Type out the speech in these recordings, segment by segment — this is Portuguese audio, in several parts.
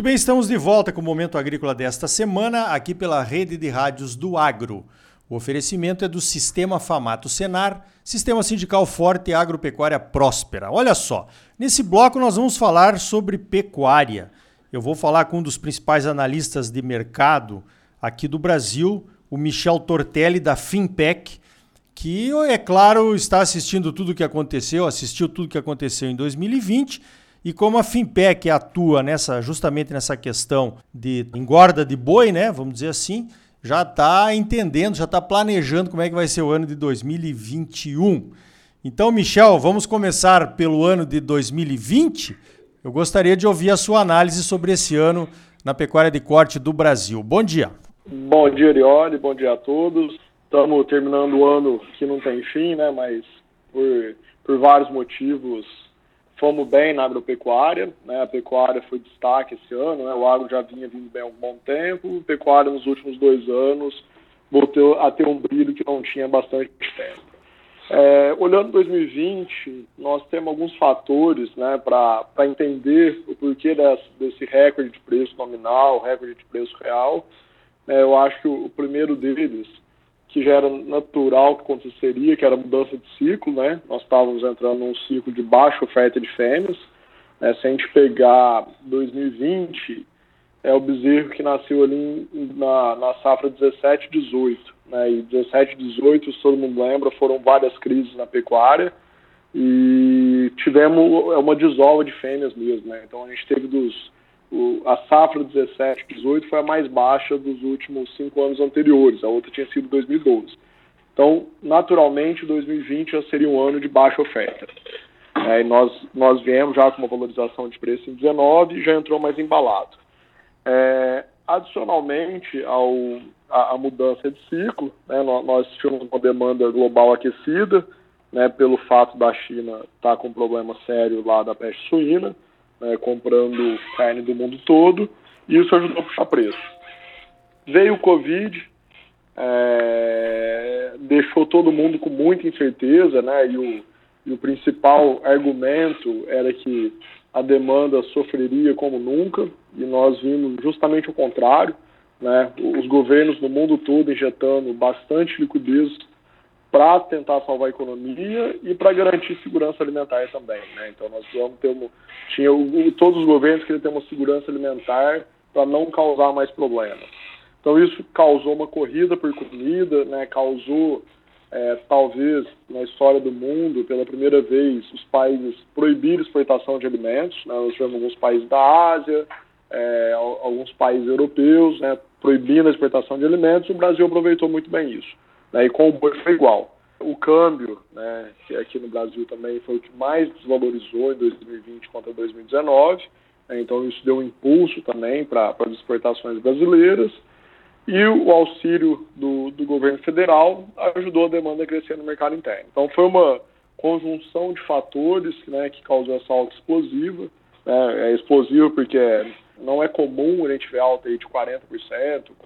Muito bem, estamos de volta com o Momento Agrícola desta semana, aqui pela rede de rádios do Agro. O oferecimento é do Sistema Famato Senar, Sistema Sindical Forte e Agropecuária Próspera. Olha só, nesse bloco nós vamos falar sobre pecuária. Eu vou falar com um dos principais analistas de mercado aqui do Brasil, o Michel Tortelli, da Finpec, que, é claro, está assistindo tudo o que aconteceu, assistiu tudo o que aconteceu em 2020 e como a Finpec atua nessa, justamente nessa questão de engorda de boi, né? Vamos dizer assim, já está entendendo, já está planejando como é que vai ser o ano de 2021. Então, Michel, vamos começar pelo ano de 2020. Eu gostaria de ouvir a sua análise sobre esse ano na pecuária de corte do Brasil. Bom dia. Bom dia, Arioli. Bom dia a todos. Estamos terminando o ano que não tem fim, né? Mas por, por vários motivos fomos bem na agropecuária, né? A pecuária foi destaque esse ano, né? O agro já vinha vindo bem há um bom tempo, a pecuária nos últimos dois anos voltou a ter um brilho que não tinha bastante tempo. É, olhando 2020, nós temos alguns fatores né, para entender o porquê desse, desse recorde de preço nominal, recorde de preço real. É, eu acho que o, primeiro deles que já era natural que aconteceria, que era a mudança de ciclo, né? Nós estávamos entrando num ciclo de baixa oferta de fêmeas. Né? Se a gente pegar 2020, é o bezerro que nasceu ali na, na safra 17 18. Né? E 17 18, se todo mundo lembra, foram várias crises na pecuária e tivemos uma desova de fêmeas mesmo. Né? Então a gente teve dos o, a safra 17, 18 foi a mais baixa dos últimos cinco anos anteriores, a outra tinha sido 2012. Então, naturalmente, 2020 já seria um ano de baixa oferta. É, nós, nós viemos já com uma valorização de preço em 19 e já entrou mais embalado. É, adicionalmente ao, a, a, mudança de ciclo, né, nós, nós tivemos uma demanda global aquecida, né, pelo fato da China estar tá com um problema sério lá da peste suína, né, comprando carne do mundo todo, e isso ajudou a puxar preço. Veio o Covid, é, deixou todo mundo com muita incerteza, né, e o, e o principal argumento era que a demanda sofreria como nunca, e nós vimos justamente o contrário, né, os governos no mundo todo injetando bastante liquidez para tentar salvar a economia e para garantir segurança alimentar também. Né? Então nós vamos ter uma, tinha todos os governos queriam ter uma segurança alimentar para não causar mais problemas. Então isso causou uma corrida por comida, né? causou é, talvez na história do mundo pela primeira vez os países proibir exportação de alimentos. Né? Nós tivemos alguns países da Ásia, é, alguns países europeus, né? proibindo a exportação de alimentos. O Brasil aproveitou muito bem isso. Né, e com o boi foi igual. O câmbio, né, que aqui no Brasil também foi o que mais desvalorizou em 2020 contra 2019, né, então isso deu um impulso também para as exportações brasileiras. E o auxílio do, do governo federal ajudou a demanda a crescer no mercado interno. Então foi uma conjunção de fatores né, que causou essa alta explosiva. Né, é explosivo porque não é comum a gente ver alta aí de 40%,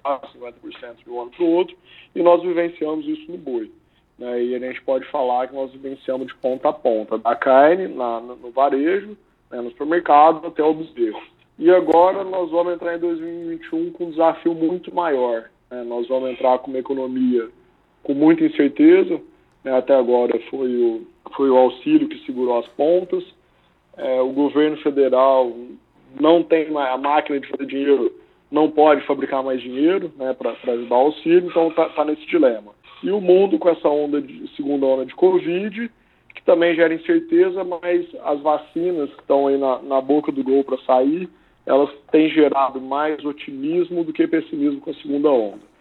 quase 50% de um ano para o outro, e nós vivenciamos isso no boi. Né? E a gente pode falar que nós vivenciamos de ponta a ponta, da carne na, no varejo, né, no supermercado, até o bezerro. E agora nós vamos entrar em 2021 com um desafio muito maior. Né? Nós vamos entrar com uma economia com muita incerteza, né? até agora foi o, foi o auxílio que segurou as pontas, é, o governo federal não tem a máquina de fazer dinheiro, não pode fabricar mais dinheiro né, para ajudar o auxílio, então está tá nesse dilema. E o mundo com essa onda de segunda onda de Covid, que também gera incerteza, mas as vacinas que estão aí na, na boca do gol para sair, elas têm gerado mais otimismo do que pessimismo com a segunda onda.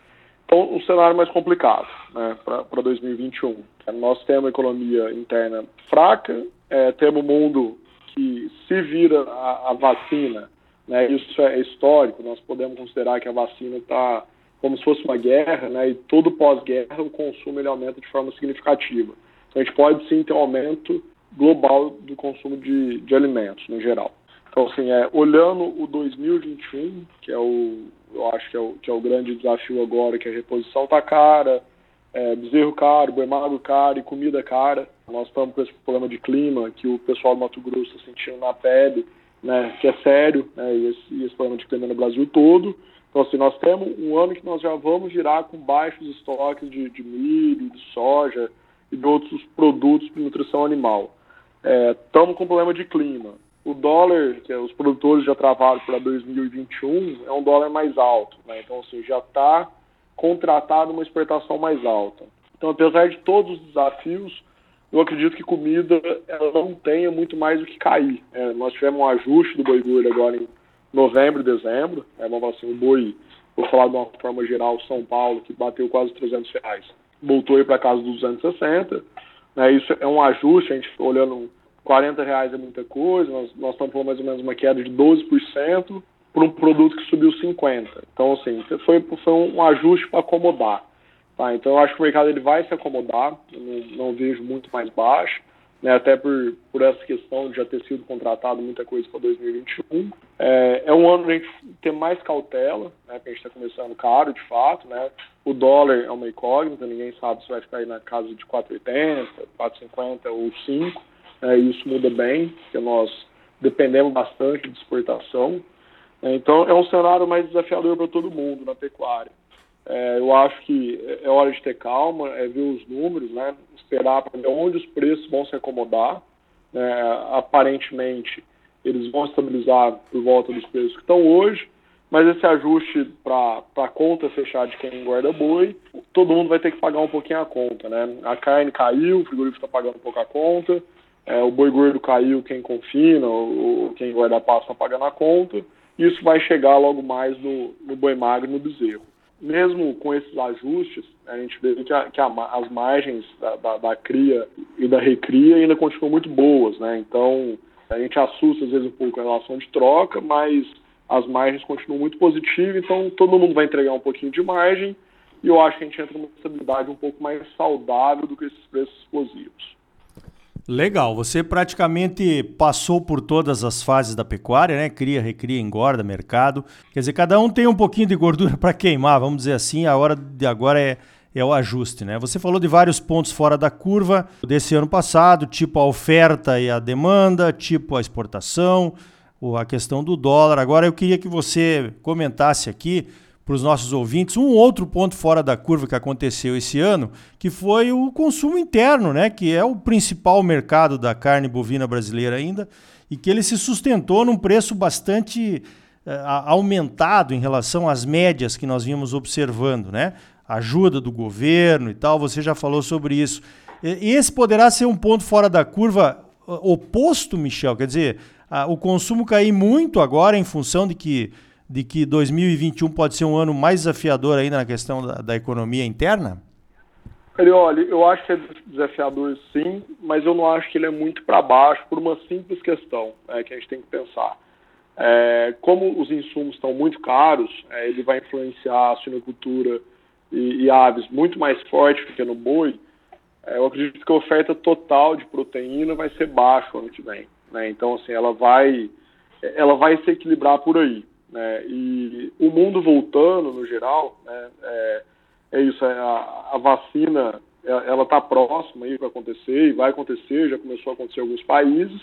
Então, um cenário mais complicado né, para 2021. Nós temos uma economia interna fraca, é, temos um mundo que se vira a, a vacina, né, isso é histórico, nós podemos considerar que a vacina está como se fosse uma guerra, né, e todo pós-guerra o consumo ele aumenta de forma significativa. Então a gente pode sim ter um aumento global do consumo de, de alimentos no geral. Então, assim, é, olhando o 2021, que é o, eu acho que é o, que é o grande desafio agora, que a reposição está cara, é, bezerro caro, boi caro e comida cara. Nós estamos com esse problema de clima que o pessoal do Mato Grosso está sentindo na pele né, que é sério, né, e, esse, e esse problema de clima no Brasil todo. Então, assim, nós temos um ano que nós já vamos girar com baixos estoques de, de milho, de soja e de outros produtos de nutrição animal. Estamos é, com problema de clima. O dólar, que os produtores já travaram para 2021, é um dólar mais alto. Né? Então, assim, já está contratado uma exportação mais alta. Então, apesar de todos os desafios, eu acredito que comida ela não tenha muito mais o que cair. É, nós tivemos um ajuste do boi gordo agora em novembro dezembro. É, vamos falar assim, o boi, vou falar de uma forma geral, São Paulo, que bateu quase 300 reais, voltou aí para casa dos 260. Né, isso é um ajuste, a gente olhando 40 reais é muita coisa, nós, nós estamos falando mais ou menos uma queda de 12% por um produto que subiu 50%. Então, assim, foi, foi um ajuste para acomodar. Tá, então eu acho que o mercado ele vai se acomodar, não, não, vejo muito mais baixo, né, até por, por essa questão de já ter sido contratado muita coisa para 2021. É, é um ano a gente ter mais cautela, né, porque a gente está começando caro de fato. Né, o dólar é uma incógnita, ninguém sabe se vai ficar aí na casa de 4,80, 4,50 ou 5. É, isso muda bem, porque nós dependemos bastante de exportação. É, então é um cenário mais desafiador para todo mundo na pecuária. É, eu acho que é hora de ter calma, é ver os números, né? esperar para ver onde os preços vão se acomodar. É, aparentemente, eles vão estabilizar por volta dos preços que estão hoje, mas esse ajuste para a conta fechar de quem guarda boi, todo mundo vai ter que pagar um pouquinho a conta. Né? A carne caiu, o frigorífico está pagando um pouco a conta, é, o boi gordo caiu, quem confina, ou, quem guarda pasto está pagando a conta, isso vai chegar logo mais no, no boi magro e no bezerro mesmo com esses ajustes, a gente vê que, a, que a, as margens da, da, da, cria e da recria ainda continuam muito boas, né? Então, a gente assusta às vezes um pouco a relação de troca, mas as margens continuam muito positivas, então todo mundo vai entregar um pouquinho de margem e eu acho que a gente entra numa estabilidade um pouco mais saudável do que esses preços explosivos. Legal, você praticamente passou por todas as fases da pecuária, né? Cria, recria, engorda, mercado. Quer dizer, cada um tem um pouquinho de gordura para queimar, vamos dizer assim. A hora de agora é, é o ajuste, né? Você falou de vários pontos fora da curva desse ano passado, tipo a oferta e a demanda, tipo a exportação, a questão do dólar. Agora eu queria que você comentasse aqui para os nossos ouvintes um outro ponto fora da curva que aconteceu esse ano, que foi o consumo interno, né, que é o principal mercado da carne bovina brasileira ainda, e que ele se sustentou num preço bastante uh, aumentado em relação às médias que nós vimos observando, né? Ajuda do governo e tal, você já falou sobre isso. Esse poderá ser um ponto fora da curva oposto, Michel, quer dizer, o consumo cair muito agora em função de que de que 2021 pode ser um ano mais desafiador ainda na questão da, da economia interna? olha, eu acho que é desafiador sim, mas eu não acho que ele é muito para baixo por uma simples questão é, que a gente tem que pensar. É, como os insumos estão muito caros, é, ele vai influenciar a suinocultura e, e, aves muito mais forte do que no boi. É, eu acredito que a oferta total de proteína vai ser baixa ano que vem. Né? Então, assim, ela vai, ela vai se equilibrar por aí. Né? E o mundo voltando, no geral, né, é, é isso, é a, a vacina ela está próxima para acontecer e vai acontecer, já começou a acontecer em alguns países.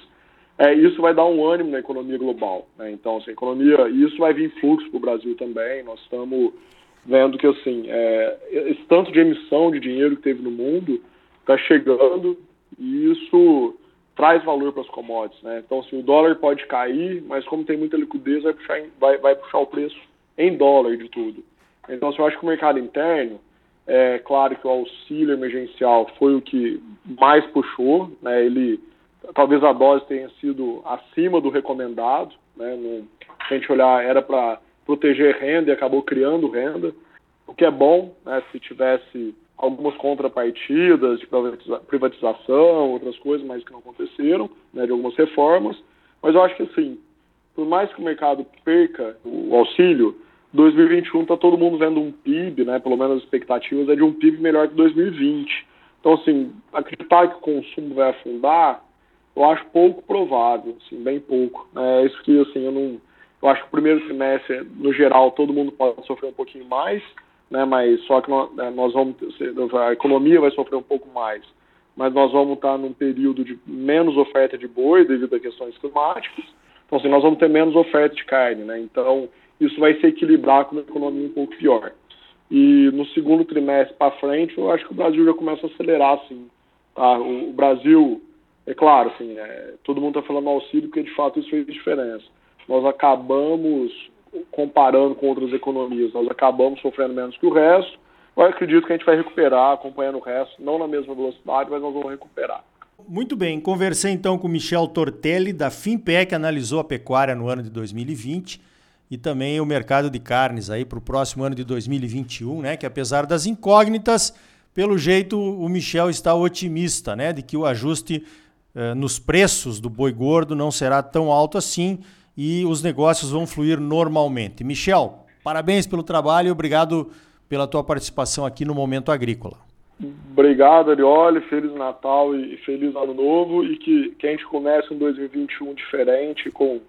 É, isso vai dar um ânimo na economia global. Né? Então, assim, economia, isso vai vir fluxo para o Brasil também. Nós estamos vendo que assim, é, esse tanto de emissão de dinheiro que teve no mundo está chegando e isso traz valor para as commodities, né? Então, assim, o dólar pode cair, mas como tem muita liquidez, vai puxar, vai, vai puxar o preço em dólar de tudo. Então, assim, eu acho que o mercado interno, é claro que o auxílio emergencial foi o que mais puxou, né? Ele, talvez a dose tenha sido acima do recomendado, né? No, se a gente olhar, era para proteger renda e acabou criando renda, o que é bom, né? Se tivesse algumas contrapartidas de privatização, outras coisas, mas que não aconteceram, né, de algumas reformas. Mas eu acho que, assim, por mais que o mercado perca o auxílio, 2021 está todo mundo vendo um PIB, né, pelo menos as expectativas é de um PIB melhor que 2020. Então, assim, acreditar que o consumo vai afundar, eu acho pouco provável, assim, bem pouco. É isso que, assim, eu não... Eu acho que o primeiro trimestre, no geral, todo mundo pode sofrer um pouquinho mais, né? Mas só que nós, né, nós vamos a economia vai sofrer um pouco mais, mas nós vamos estar num período de menos oferta de boi devido a questões climáticas. Então, assim, nós vamos ter menos oferta de carne, né? Então, isso vai se equilibrar com uma economia um pouco pior. E no segundo trimestre para frente, eu acho que o Brasil já começa a acelerar, assim. Tá? O, Brasil, é claro, assim, é, todo mundo está falando auxílio, porque de fato isso fez diferença. Nós acabamos, comparando com outras economias, nós acabamos sofrendo menos que o resto. Eu acredito que a gente vai recuperar, acompanhando o resto, não na mesma velocidade, mas nós vamos recuperar. Muito bem, conversei então com Michel Tortelli, da Finpe, que analisou a pecuária no ano de 2020 e também o mercado de carnes aí para o próximo ano de 2021, né? Que apesar das incógnitas, pelo jeito o Michel está otimista, né? De que o ajuste eh, nos preços do boi gordo não será tão alto assim e os negócios vão fluir normalmente. Michel, parabéns pelo trabalho e obrigado pela tua participação aqui no Momento Agrícola. Obrigado, Arioli. Feliz Natal e feliz Ano Novo. E que, que a gente comece um 2021 diferente, com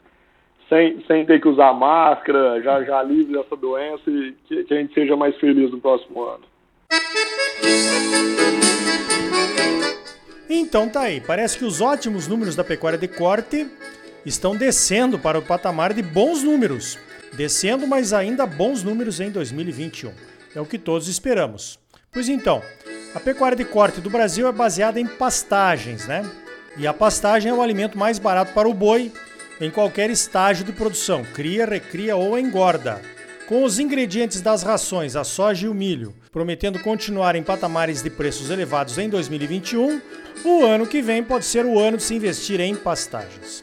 sem, sem ter que usar máscara, já, já livre dessa doença e que, que a gente seja mais feliz no próximo ano. Então tá aí. Parece que os ótimos números da pecuária de corte estão descendo para o patamar de bons números. Descendo, mas ainda bons números em 2021. É o que todos esperamos. Pois então, a pecuária de corte do Brasil é baseada em pastagens, né? E a pastagem é o alimento mais barato para o boi em qualquer estágio de produção, cria, recria ou engorda. Com os ingredientes das rações, a soja e o milho, prometendo continuar em patamares de preços elevados em 2021, o ano que vem pode ser o ano de se investir em pastagens.